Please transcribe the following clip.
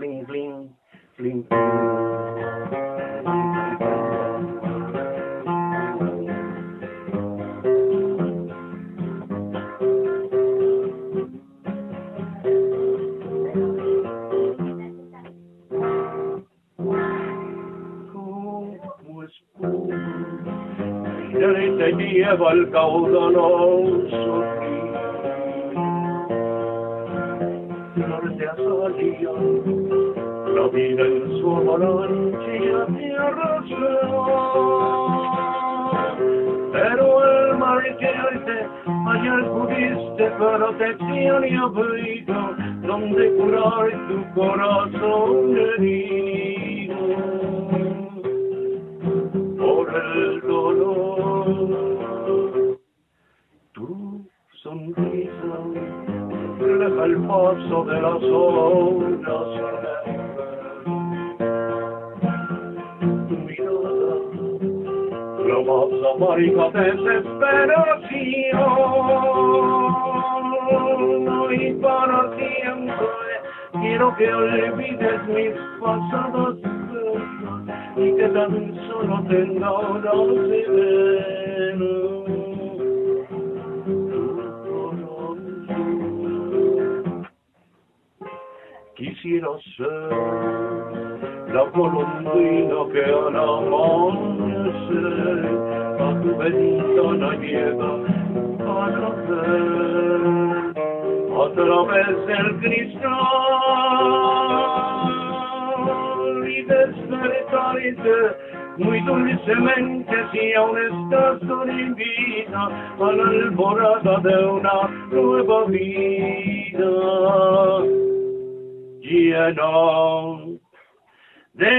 fling, fling, fling. Te lleva el caudaloso la vida en su avalancha tierra será. Pero el mar que hoy ayer pudiste protección y abrigo, donde curar tu corazón herido. Por el dolor, tu sonrisa refleja el paso de las horas la más amarga desesperación. Y para siempre quiero que olvides mis pasadas cosas y que tan solo tenga una. Quisiera ser la que al a tu ventana llega para ver a través del cristal y despertarte muy dulcemente si aún estás dormida a la alborada de una nueva vida. Llena de